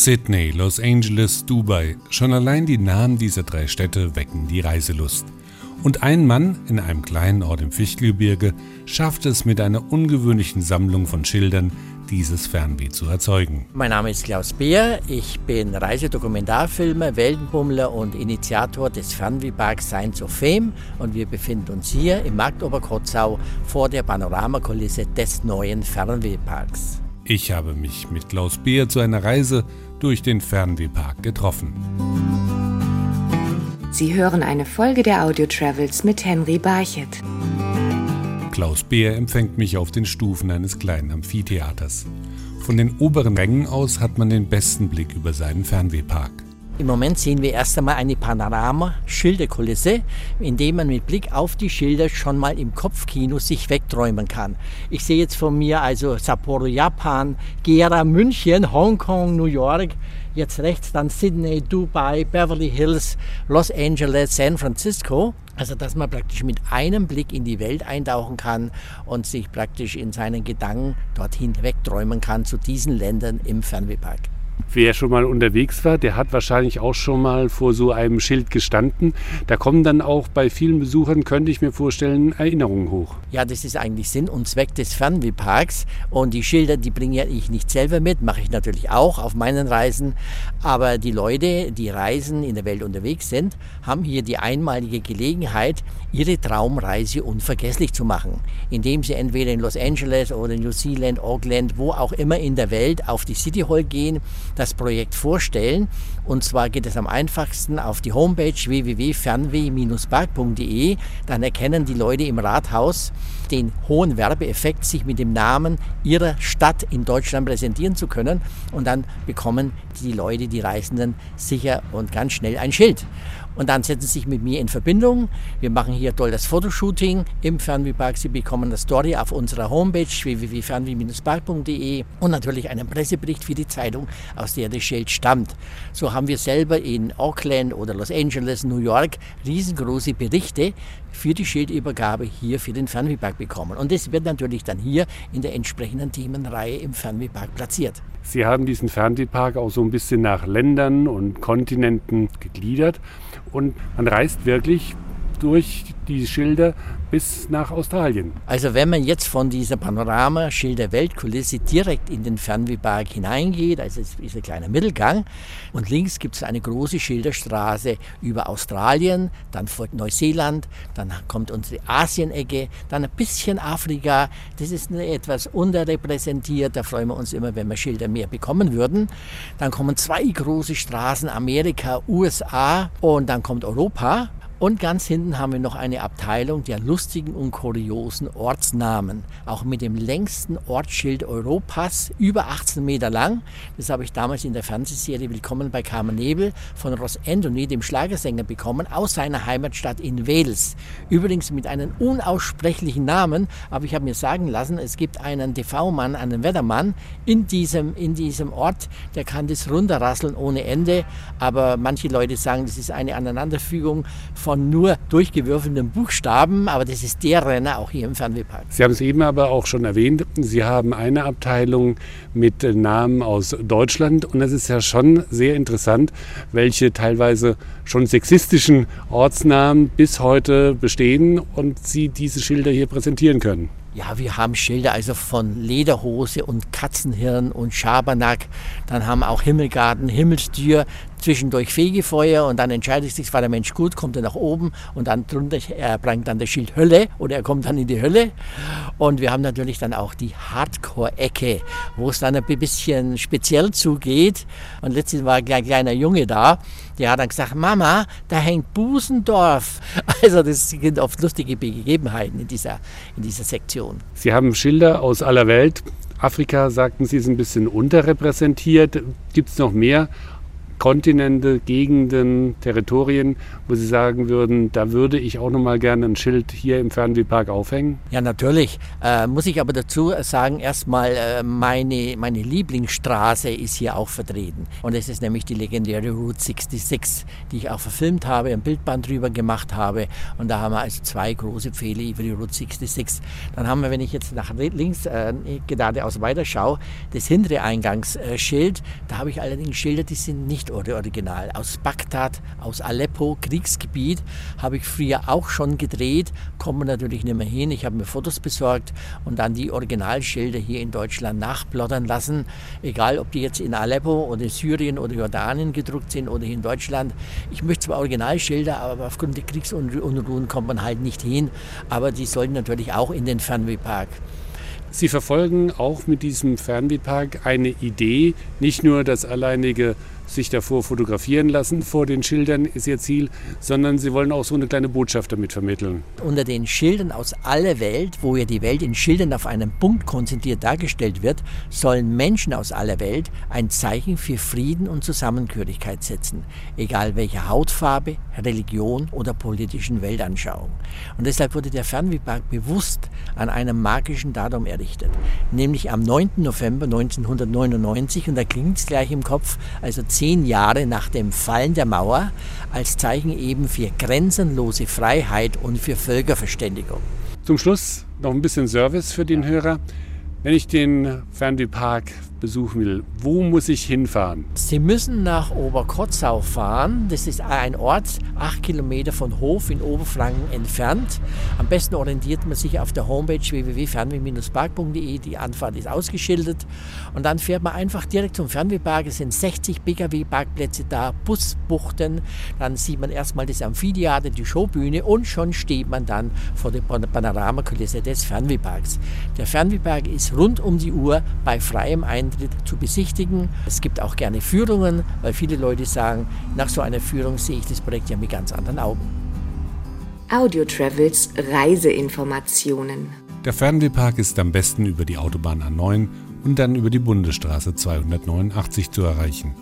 Sydney, Los Angeles, Dubai. Schon allein die Namen dieser drei Städte wecken die Reiselust. Und ein Mann in einem kleinen Ort im Fichtelgebirge schafft es mit einer ungewöhnlichen Sammlung von Schildern, dieses Fernweh zu erzeugen. Mein Name ist Klaus Beer, ich bin Reisedokumentarfilmer, Weltenbummler und Initiator des Fernwehparks Science of Fame und wir befinden uns hier im Markt Oberkotzau vor der Panoramakulisse des neuen Fernwehparks. Ich habe mich mit Klaus Beer zu einer Reise durch den Fernwehpark getroffen. Sie hören eine Folge der Audio Travels mit Henry Barchet. Klaus Beer empfängt mich auf den Stufen eines kleinen Amphitheaters. Von den oberen Rängen aus hat man den besten Blick über seinen Fernwehpark. Im Moment sehen wir erst einmal eine Panorama-Schilderkulisse, in dem man mit Blick auf die Schilder schon mal im Kopfkino sich wegträumen kann. Ich sehe jetzt von mir also Sapporo, Japan, Gera, München, Hongkong, New York, jetzt rechts dann Sydney, Dubai, Beverly Hills, Los Angeles, San Francisco. Also dass man praktisch mit einem Blick in die Welt eintauchen kann und sich praktisch in seinen Gedanken dorthin wegträumen kann zu diesen Ländern im Fernwehpark. Wer schon mal unterwegs war, der hat wahrscheinlich auch schon mal vor so einem Schild gestanden. Da kommen dann auch bei vielen Besuchern, könnte ich mir vorstellen, Erinnerungen hoch. Ja, das ist eigentlich Sinn und Zweck des Fernwehparks. Und die Schilder, die bringe ich nicht selber mit, mache ich natürlich auch auf meinen Reisen. Aber die Leute, die reisen, in der Welt unterwegs sind, haben hier die einmalige Gelegenheit, ihre Traumreise unvergesslich zu machen, indem sie entweder in Los Angeles oder New Zealand, Auckland, wo auch immer in der Welt auf die City Hall gehen das Projekt vorstellen. Und zwar geht es am einfachsten auf die Homepage www.fernweh-park.de. Dann erkennen die Leute im Rathaus den hohen Werbeeffekt, sich mit dem Namen ihrer Stadt in Deutschland präsentieren zu können. Und dann bekommen die Leute, die Reisenden, sicher und ganz schnell ein Schild. Und dann setzen Sie sich mit mir in Verbindung. Wir machen hier toll das Fotoshooting im Fernwehpark. Sie bekommen eine Story auf unserer Homepage www.fernweh-park.de und natürlich einen Pressebericht für die Zeitung, aus der das Schild stammt. So haben wir selber in Auckland oder Los Angeles, New York riesengroße Berichte für die Schildübergabe hier für den Fernwehpark bekommen. Und das wird natürlich dann hier in der entsprechenden Themenreihe im Fernwehpark platziert. Sie haben diesen Fernwehpark auch so ein bisschen nach Ländern und Kontinenten gegliedert und man reist wirklich durch die Schilder bis nach Australien. Also wenn man jetzt von dieser Panorama-Schilder-Weltkulisse direkt in den Fernwehpark hineingeht, also es ist ein kleiner Mittelgang und links gibt es eine große Schilderstraße über Australien, dann folgt Neuseeland, dann kommt unsere Asienecke, dann ein bisschen Afrika, das ist etwas unterrepräsentiert, da freuen wir uns immer, wenn wir Schilder mehr bekommen würden. Dann kommen zwei große Straßen, Amerika, USA und dann kommt Europa und ganz hinten haben wir noch eine Abteilung der lustigen und kuriosen Ortsnamen. Auch mit dem längsten Ortsschild Europas, über 18 Meter lang. Das habe ich damals in der Fernsehserie Willkommen bei Carmen Nebel von Ross Anthony, dem Schlagersänger, bekommen, aus seiner Heimatstadt in Wales. Übrigens mit einem unaussprechlichen Namen, aber ich habe mir sagen lassen, es gibt einen TV-Mann, einen Wettermann in diesem, in diesem Ort, der kann das runterrasseln ohne Ende. Aber manche Leute sagen, das ist eine Aneinanderfügung von von nur durchgewürfelten Buchstaben, aber das ist der Renner auch hier im Fernwehpark. Sie haben es eben aber auch schon erwähnt, Sie haben eine Abteilung mit Namen aus Deutschland und das ist ja schon sehr interessant, welche teilweise schon sexistischen Ortsnamen bis heute bestehen und Sie diese Schilder hier präsentieren können. Ja, wir haben Schilder also von Lederhose und Katzenhirn und Schabernack. Dann haben auch Himmelgarten, Himmelstür, zwischendurch Fegefeuer und dann entscheidet sich, war der Mensch gut, kommt er nach oben und dann drunter er bringt dann das Schild Hölle oder er kommt dann in die Hölle. Und wir haben natürlich dann auch die Hardcore-Ecke, wo es dann ein bisschen speziell zugeht. Und letztens war ein kleiner Junge da, der hat dann gesagt, Mama, da hängt Busendorf. Also das sind oft lustige Begebenheiten in dieser, in dieser Sektion. Sie haben Schilder aus aller Welt. Afrika, sagten Sie, ist ein bisschen unterrepräsentiert. Gibt es noch mehr Kontinente, Gegenden, Territorien, wo Sie sagen würden, da würde ich auch noch mal gerne ein Schild hier im Fernwehpark aufhängen? Ja, natürlich. Äh, muss ich aber dazu sagen, erstmal äh, meine, meine Lieblingsstraße ist hier auch vertreten. Und es ist nämlich die legendäre Route 66, die ich auch verfilmt habe, ein Bildband drüber gemacht habe. Und da haben wir also zwei große Pfähle über die Route 66. Dann haben wir, wenn ich jetzt nach links äh, geradeaus weiterschaue, das hintere Eingangsschild. Da habe ich allerdings Schilder, die sind nicht original. Aus Bagdad, aus Aleppo, Kriegsgebiet, habe ich früher auch schon gedreht, kommen natürlich nicht mehr hin. Ich habe mir Fotos besorgt und dann die Originalschilder hier in Deutschland nachplottern lassen. Egal, ob die jetzt in Aleppo oder Syrien oder Jordanien gedruckt sind oder hier in Deutschland. Ich möchte zwar Originalschilder, aber aufgrund der Kriegsunruhen kommt man halt nicht hin. Aber die sollten natürlich auch in den Fernwehpark. Sie verfolgen auch mit diesem Fernwehpark eine Idee, nicht nur das alleinige sich davor fotografieren lassen vor den Schildern ist ihr Ziel, sondern sie wollen auch so eine kleine Botschaft damit vermitteln. Unter den Schildern aus aller Welt, wo ja die Welt in Schildern auf einen Punkt konzentriert dargestellt wird, sollen Menschen aus aller Welt ein Zeichen für Frieden und Zusammengehörigkeit setzen, egal welche Hautfarbe, Religion oder politischen Weltanschauung. Und deshalb wurde der Fernwehpark bewusst an einem magischen Datum errichtet, nämlich am 9. November 1999 und da klingt es gleich im Kopf, also zehn Jahre nach dem Fallen der Mauer als Zeichen eben für grenzenlose Freiheit und für Völkerverständigung. Zum Schluss noch ein bisschen Service für den Hörer. Wenn ich den Fernwehpark besuchen will, wo muss ich hinfahren? Sie müssen nach Oberkotzau fahren. Das ist ein Ort, acht Kilometer von Hof in Oberfranken entfernt. Am besten orientiert man sich auf der Homepage www.fernweh-park.de. Die Anfahrt ist ausgeschildert. Und dann fährt man einfach direkt zum Fernwehpark. Es sind 60 Pkw-Parkplätze da, Busbuchten. Dann sieht man erstmal das Amphitheater, die Showbühne und schon steht man dann vor der Panoramakulisse des Fernwehparks. Der Fernwehpark ist rund um die Uhr bei freiem Eintritt zu besichtigen. Es gibt auch gerne Führungen, weil viele Leute sagen, nach so einer Führung sehe ich das Projekt ja mit ganz anderen Augen. Audio Travels Reiseinformationen. Der Fernwehpark ist am besten über die Autobahn A9 und dann über die Bundesstraße 289 zu erreichen.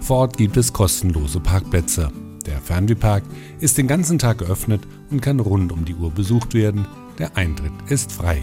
Vor Ort gibt es kostenlose Parkplätze. Der Fernwehpark ist den ganzen Tag geöffnet und kann rund um die Uhr besucht werden. Der Eintritt ist frei.